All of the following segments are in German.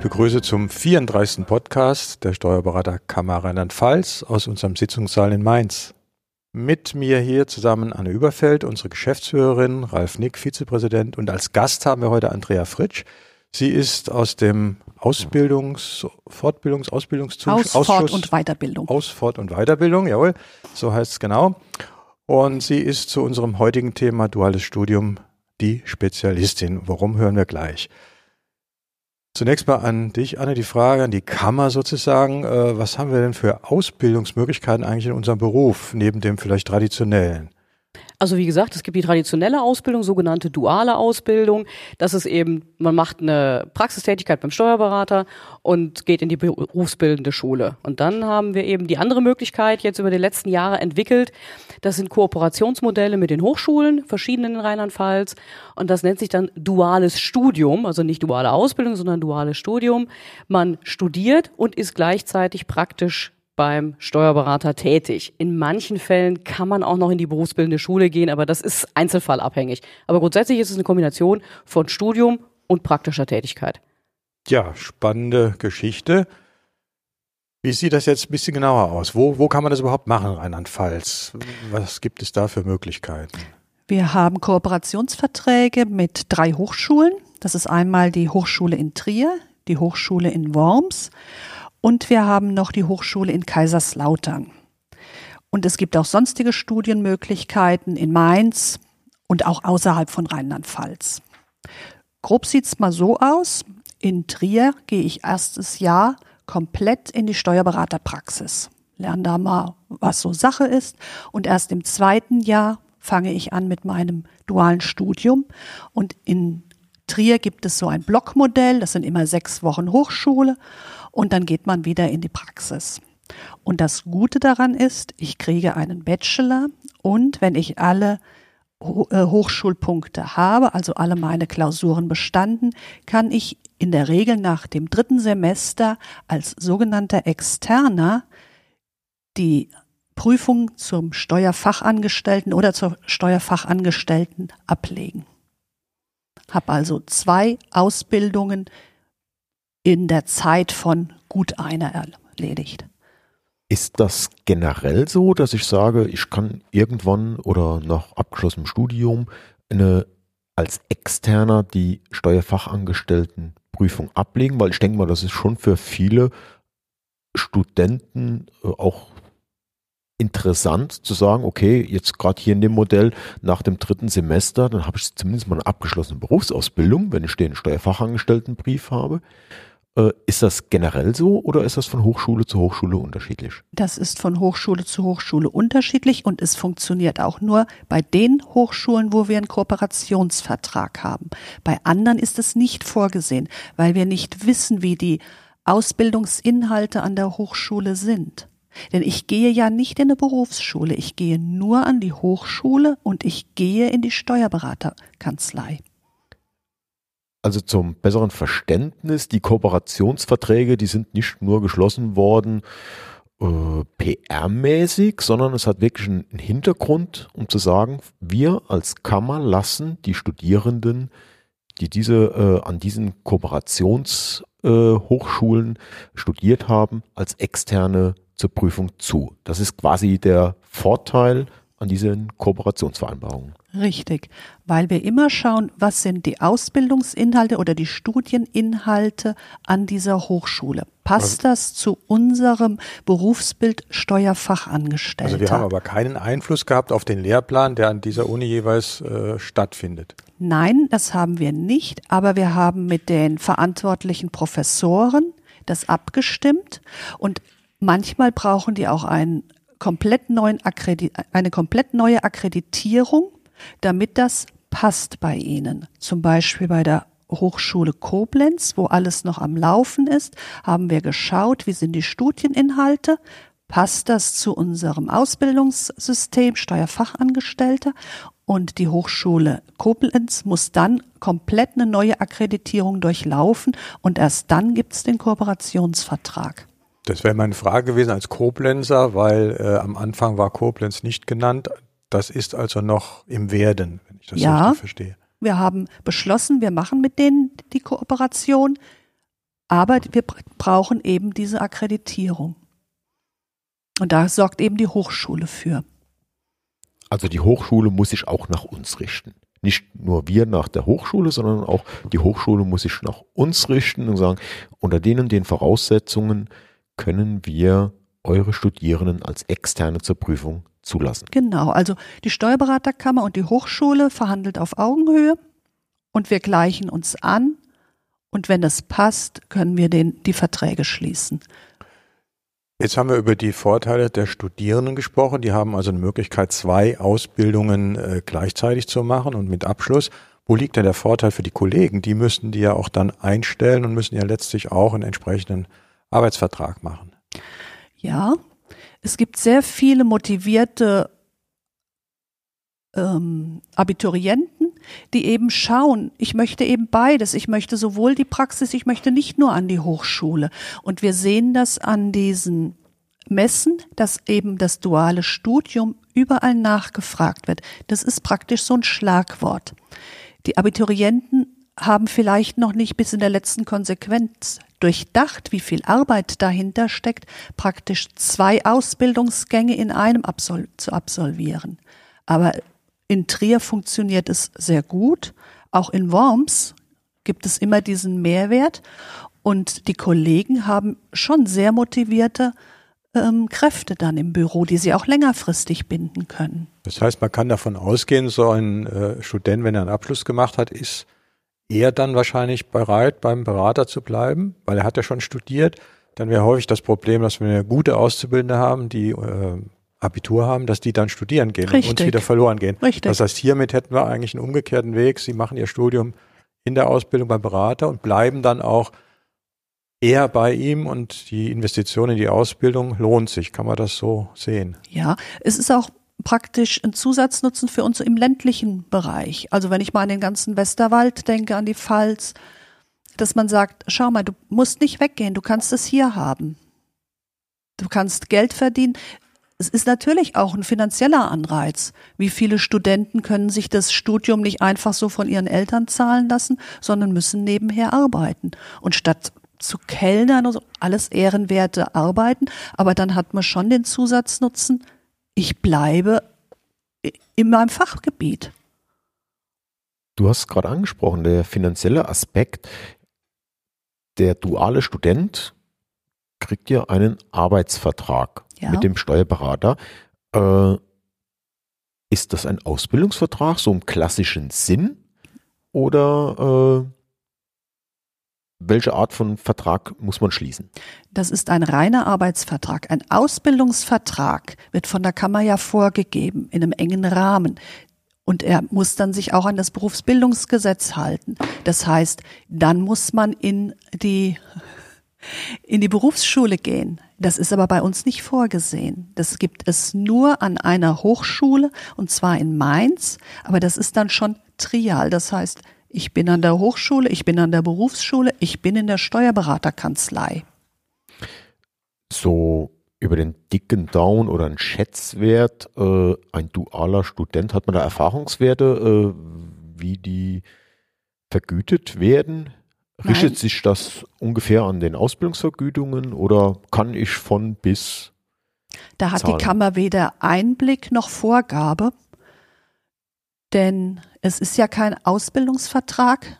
Ich begrüße zum 34. Podcast der Steuerberaterkammer Rheinland-Pfalz aus unserem Sitzungssaal in Mainz. Mit mir hier zusammen Anne Überfeld, unsere Geschäftsführerin, Ralf Nick, Vizepräsident und als Gast haben wir heute Andrea Fritsch. Sie ist aus dem Ausbildungs-, Fortbildungs-, Ausbildungszuschauer. Aus Fort- und Weiterbildung. Aus Fort- und Weiterbildung, jawohl, so heißt es genau. Und sie ist zu unserem heutigen Thema duales Studium die Spezialistin. Warum hören wir gleich? Zunächst mal an dich, Anne, die Frage an die Kammer sozusagen. Äh, was haben wir denn für Ausbildungsmöglichkeiten eigentlich in unserem Beruf, neben dem vielleicht traditionellen? Also wie gesagt, es gibt die traditionelle Ausbildung, sogenannte duale Ausbildung. Das ist eben, man macht eine Praxistätigkeit beim Steuerberater und geht in die berufsbildende Schule. Und dann haben wir eben die andere Möglichkeit jetzt über die letzten Jahre entwickelt. Das sind Kooperationsmodelle mit den Hochschulen, verschiedenen in Rheinland-Pfalz. Und das nennt sich dann duales Studium, also nicht duale Ausbildung, sondern duales Studium. Man studiert und ist gleichzeitig praktisch beim Steuerberater tätig. In manchen Fällen kann man auch noch in die berufsbildende Schule gehen, aber das ist einzelfallabhängig. Aber grundsätzlich ist es eine Kombination von Studium und praktischer Tätigkeit. Ja, spannende Geschichte. Wie sieht das jetzt ein bisschen genauer aus? Wo, wo kann man das überhaupt machen, Rheinland-Pfalz? Was gibt es da für Möglichkeiten? Wir haben Kooperationsverträge mit drei Hochschulen. Das ist einmal die Hochschule in Trier, die Hochschule in Worms und wir haben noch die Hochschule in Kaiserslautern. Und es gibt auch sonstige Studienmöglichkeiten in Mainz und auch außerhalb von Rheinland-Pfalz. Grob sieht's mal so aus. In Trier gehe ich erstes Jahr komplett in die Steuerberaterpraxis. Lerne da mal, was so Sache ist. Und erst im zweiten Jahr fange ich an mit meinem dualen Studium. Und in Trier gibt es so ein Blockmodell. Das sind immer sechs Wochen Hochschule und dann geht man wieder in die Praxis. Und das Gute daran ist, ich kriege einen Bachelor und wenn ich alle äh, Hochschulpunkte habe, also alle meine Klausuren bestanden, kann ich in der Regel nach dem dritten Semester als sogenannter Externer die Prüfung zum Steuerfachangestellten oder zur Steuerfachangestellten ablegen. Habe also zwei Ausbildungen in der Zeit von gut einer erledigt. Ist das generell so, dass ich sage, ich kann irgendwann oder nach abgeschlossenem Studium eine, als Externer die Steuerfachangestelltenprüfung ablegen? Weil ich denke mal, das ist schon für viele Studenten äh, auch interessant zu sagen, okay, jetzt gerade hier in dem Modell nach dem dritten Semester, dann habe ich zumindest mal eine abgeschlossene Berufsausbildung, wenn ich den Steuerfachangestelltenbrief habe. Äh, ist das generell so oder ist das von Hochschule zu Hochschule unterschiedlich? Das ist von Hochschule zu Hochschule unterschiedlich und es funktioniert auch nur bei den Hochschulen, wo wir einen Kooperationsvertrag haben. Bei anderen ist es nicht vorgesehen, weil wir nicht wissen, wie die Ausbildungsinhalte an der Hochschule sind. Denn ich gehe ja nicht in eine Berufsschule, ich gehe nur an die Hochschule und ich gehe in die Steuerberaterkanzlei. Also zum besseren Verständnis, die Kooperationsverträge, die sind nicht nur geschlossen worden äh, PR-mäßig, sondern es hat wirklich einen Hintergrund, um zu sagen, wir als Kammer lassen die Studierenden, die diese äh, an diesen Kooperationshochschulen äh, studiert haben, als externe zur Prüfung zu. Das ist quasi der Vorteil an diesen Kooperationsvereinbarungen. Richtig, weil wir immer schauen, was sind die Ausbildungsinhalte oder die Studieninhalte an dieser Hochschule. Passt also, das zu unserem Berufsbild Steuerfachangestellter? Also wir haben aber keinen Einfluss gehabt auf den Lehrplan, der an dieser Uni jeweils äh, stattfindet. Nein, das haben wir nicht, aber wir haben mit den verantwortlichen Professoren das abgestimmt und manchmal brauchen die auch einen komplett neuen Akkredit eine komplett neue Akkreditierung, damit das passt bei Ihnen. Zum Beispiel bei der Hochschule Koblenz, wo alles noch am Laufen ist, haben wir geschaut, wie sind die Studieninhalte, passt das zu unserem Ausbildungssystem Steuerfachangestellter und die Hochschule Koblenz muss dann komplett eine neue Akkreditierung durchlaufen und erst dann gibt es den Kooperationsvertrag. Das wäre meine Frage gewesen als Koblenzer, weil äh, am Anfang war Koblenz nicht genannt. Das ist also noch im Werden, wenn ich das ja, richtig verstehe. Wir haben beschlossen, wir machen mit denen die Kooperation. Aber wir brauchen eben diese Akkreditierung. Und da sorgt eben die Hochschule für. Also die Hochschule muss sich auch nach uns richten. Nicht nur wir nach der Hochschule, sondern auch die Hochschule muss sich nach uns richten und sagen, unter denen den Voraussetzungen können wir eure Studierenden als Externe zur Prüfung zulassen. Genau, also die Steuerberaterkammer und die Hochschule verhandelt auf Augenhöhe und wir gleichen uns an und wenn es passt, können wir den, die Verträge schließen. Jetzt haben wir über die Vorteile der Studierenden gesprochen. Die haben also eine Möglichkeit, zwei Ausbildungen äh, gleichzeitig zu machen und mit Abschluss. Wo liegt denn der Vorteil für die Kollegen? Die müssten die ja auch dann einstellen und müssen ja letztlich auch einen entsprechenden Arbeitsvertrag machen. Ja, es gibt sehr viele motivierte ähm, Abiturienten, die eben schauen, ich möchte eben beides. Ich möchte sowohl die Praxis, ich möchte nicht nur an die Hochschule. Und wir sehen das an diesen Messen, dass eben das duale Studium überall nachgefragt wird. Das ist praktisch so ein Schlagwort. Die Abiturienten haben vielleicht noch nicht bis in der letzten Konsequenz durchdacht, wie viel Arbeit dahinter steckt, praktisch zwei Ausbildungsgänge in einem absol zu absolvieren. Aber in Trier funktioniert es sehr gut. Auch in Worms gibt es immer diesen Mehrwert. Und die Kollegen haben schon sehr motivierte ähm, Kräfte dann im Büro, die sie auch längerfristig binden können. Das heißt, man kann davon ausgehen, so ein äh, Student, wenn er einen Abschluss gemacht hat, ist er dann wahrscheinlich bereit, beim Berater zu bleiben, weil er hat ja schon studiert. Dann wäre häufig das Problem, dass wir eine gute Auszubildende haben, die äh, Abitur haben, dass die dann studieren gehen Richtig. und uns wieder verloren gehen. Richtig. Das heißt, hiermit hätten wir eigentlich einen umgekehrten Weg. Sie machen ihr Studium in der Ausbildung beim Berater und bleiben dann auch eher bei ihm und die Investition in die Ausbildung lohnt sich. Kann man das so sehen? Ja, es ist auch praktisch ein Zusatznutzen für uns im ländlichen Bereich. Also wenn ich mal an den ganzen Westerwald denke, an die Pfalz, dass man sagt, schau mal, du musst nicht weggehen, du kannst es hier haben. Du kannst Geld verdienen. Es ist natürlich auch ein finanzieller Anreiz. Wie viele Studenten können sich das Studium nicht einfach so von ihren Eltern zahlen lassen, sondern müssen nebenher arbeiten. Und statt zu Kellnern und so, alles ehrenwerte Arbeiten, aber dann hat man schon den Zusatznutzen, ich bleibe in meinem Fachgebiet. Du hast gerade angesprochen, der finanzielle Aspekt. Der duale Student kriegt ja einen Arbeitsvertrag ja. mit dem Steuerberater. Äh, ist das ein Ausbildungsvertrag, so im klassischen Sinn? Oder äh, welche Art von Vertrag muss man schließen? Das ist ein reiner Arbeitsvertrag. Ein Ausbildungsvertrag wird von der Kammer ja vorgegeben in einem engen Rahmen. Und er muss dann sich auch an das Berufsbildungsgesetz halten. Das heißt, dann muss man in die in die Berufsschule gehen. Das ist aber bei uns nicht vorgesehen. Das gibt es nur an einer Hochschule und zwar in Mainz, aber das ist dann schon trial. Das heißt, ich bin an der Hochschule, ich bin an der Berufsschule, ich bin in der Steuerberaterkanzlei. So über den dicken Daumen oder einen Schätzwert, äh, ein dualer Student, hat man da Erfahrungswerte, äh, wie die vergütet werden? Richtet sich das ungefähr an den Ausbildungsvergütungen oder kann ich von bis? Da hat zahlen? die Kammer weder Einblick noch Vorgabe, denn es ist ja kein Ausbildungsvertrag,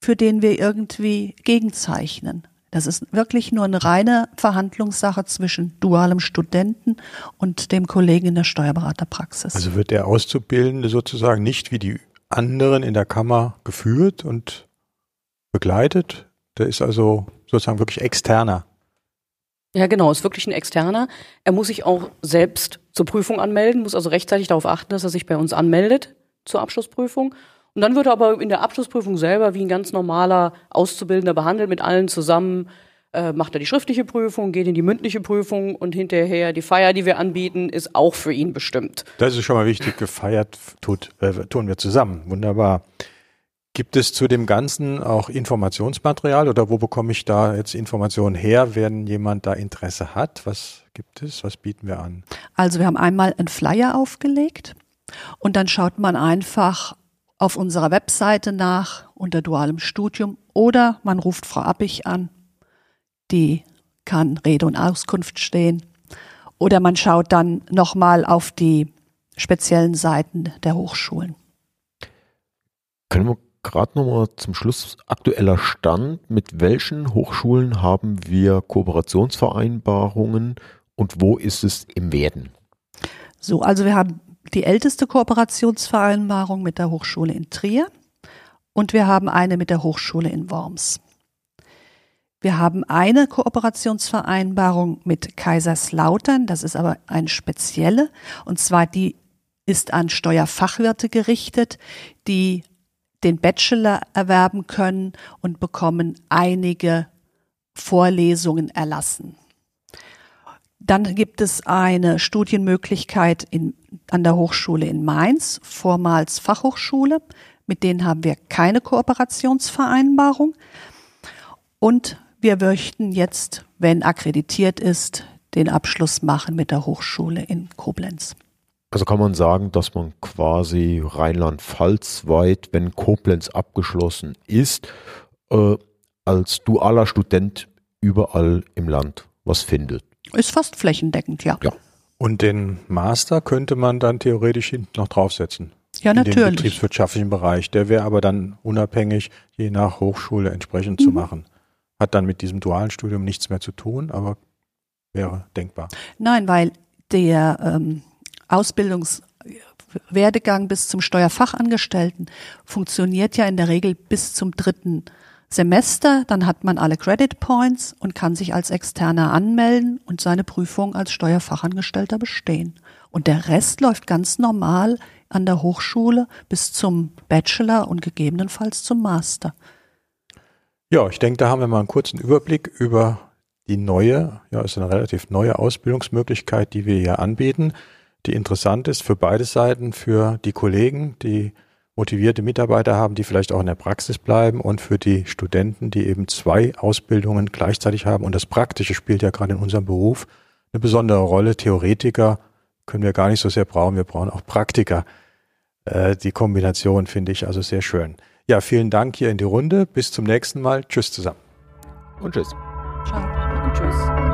für den wir irgendwie gegenzeichnen. Das ist wirklich nur eine reine Verhandlungssache zwischen dualem Studenten und dem Kollegen in der Steuerberaterpraxis. Also wird der Auszubildende sozusagen nicht wie die anderen in der Kammer geführt und begleitet. Der ist also sozusagen wirklich externer. Ja, genau, ist wirklich ein externer. Er muss sich auch selbst zur Prüfung anmelden, muss also rechtzeitig darauf achten, dass er sich bei uns anmeldet zur Abschlussprüfung. Und dann wird er aber in der Abschlussprüfung selber wie ein ganz normaler Auszubildender behandelt, mit allen zusammen. Äh, macht er die schriftliche Prüfung, geht in die mündliche Prüfung und hinterher die Feier, die wir anbieten, ist auch für ihn bestimmt. Das ist schon mal wichtig. Gefeiert tut, äh, tun wir zusammen. Wunderbar. Gibt es zu dem Ganzen auch Informationsmaterial oder wo bekomme ich da jetzt Informationen her, wenn jemand da Interesse hat? Was gibt es? Was bieten wir an? Also wir haben einmal einen Flyer aufgelegt und dann schaut man einfach auf unserer Webseite nach unter dualem Studium oder man ruft Frau Appich an die kann Rede und Auskunft stehen. Oder man schaut dann nochmal auf die speziellen Seiten der Hochschulen. Können wir gerade nochmal zum Schluss aktueller Stand, mit welchen Hochschulen haben wir Kooperationsvereinbarungen und wo ist es im Werden? So, also wir haben die älteste Kooperationsvereinbarung mit der Hochschule in Trier und wir haben eine mit der Hochschule in Worms. Wir haben eine Kooperationsvereinbarung mit Kaiserslautern, das ist aber eine spezielle, und zwar die ist an Steuerfachwirte gerichtet, die den Bachelor erwerben können und bekommen einige Vorlesungen erlassen. Dann gibt es eine Studienmöglichkeit in, an der Hochschule in Mainz, vormals Fachhochschule. Mit denen haben wir keine Kooperationsvereinbarung. Und wir möchten jetzt, wenn akkreditiert ist, den Abschluss machen mit der Hochschule in Koblenz. Also kann man sagen, dass man quasi Rheinland-Pfalz weit, wenn Koblenz abgeschlossen ist, äh, als dualer Student überall im Land was findet. Ist fast flächendeckend, ja. Ja. Und den Master könnte man dann theoretisch hinten noch draufsetzen. Ja, in natürlich. Den betriebswirtschaftlichen Bereich. Der wäre aber dann unabhängig, je nach Hochschule entsprechend zu Mhm. machen. Hat dann mit diesem dualen Studium nichts mehr zu tun, aber wäre denkbar. Nein, weil der ähm, Ausbildungswerdegang bis zum Steuerfachangestellten funktioniert ja in der Regel bis zum dritten Semester. Dann hat man alle Credit Points und kann sich als Externer anmelden und seine Prüfung als Steuerfachangestellter bestehen. Und der Rest läuft ganz normal an der Hochschule bis zum Bachelor und gegebenenfalls zum Master. Ja, ich denke, da haben wir mal einen kurzen Überblick über die neue, ja, ist eine relativ neue Ausbildungsmöglichkeit, die wir hier anbieten, die interessant ist für beide Seiten, für die Kollegen, die motivierte Mitarbeiter haben, die vielleicht auch in der Praxis bleiben und für die Studenten, die eben zwei Ausbildungen gleichzeitig haben. Und das Praktische spielt ja gerade in unserem Beruf eine besondere Rolle. Theoretiker können wir gar nicht so sehr brauchen, wir brauchen auch Praktiker. Äh, die Kombination finde ich also sehr schön. Ja, vielen Dank hier in die Runde. Bis zum nächsten Mal. Tschüss zusammen. Und tschüss. Ciao. Und tschüss.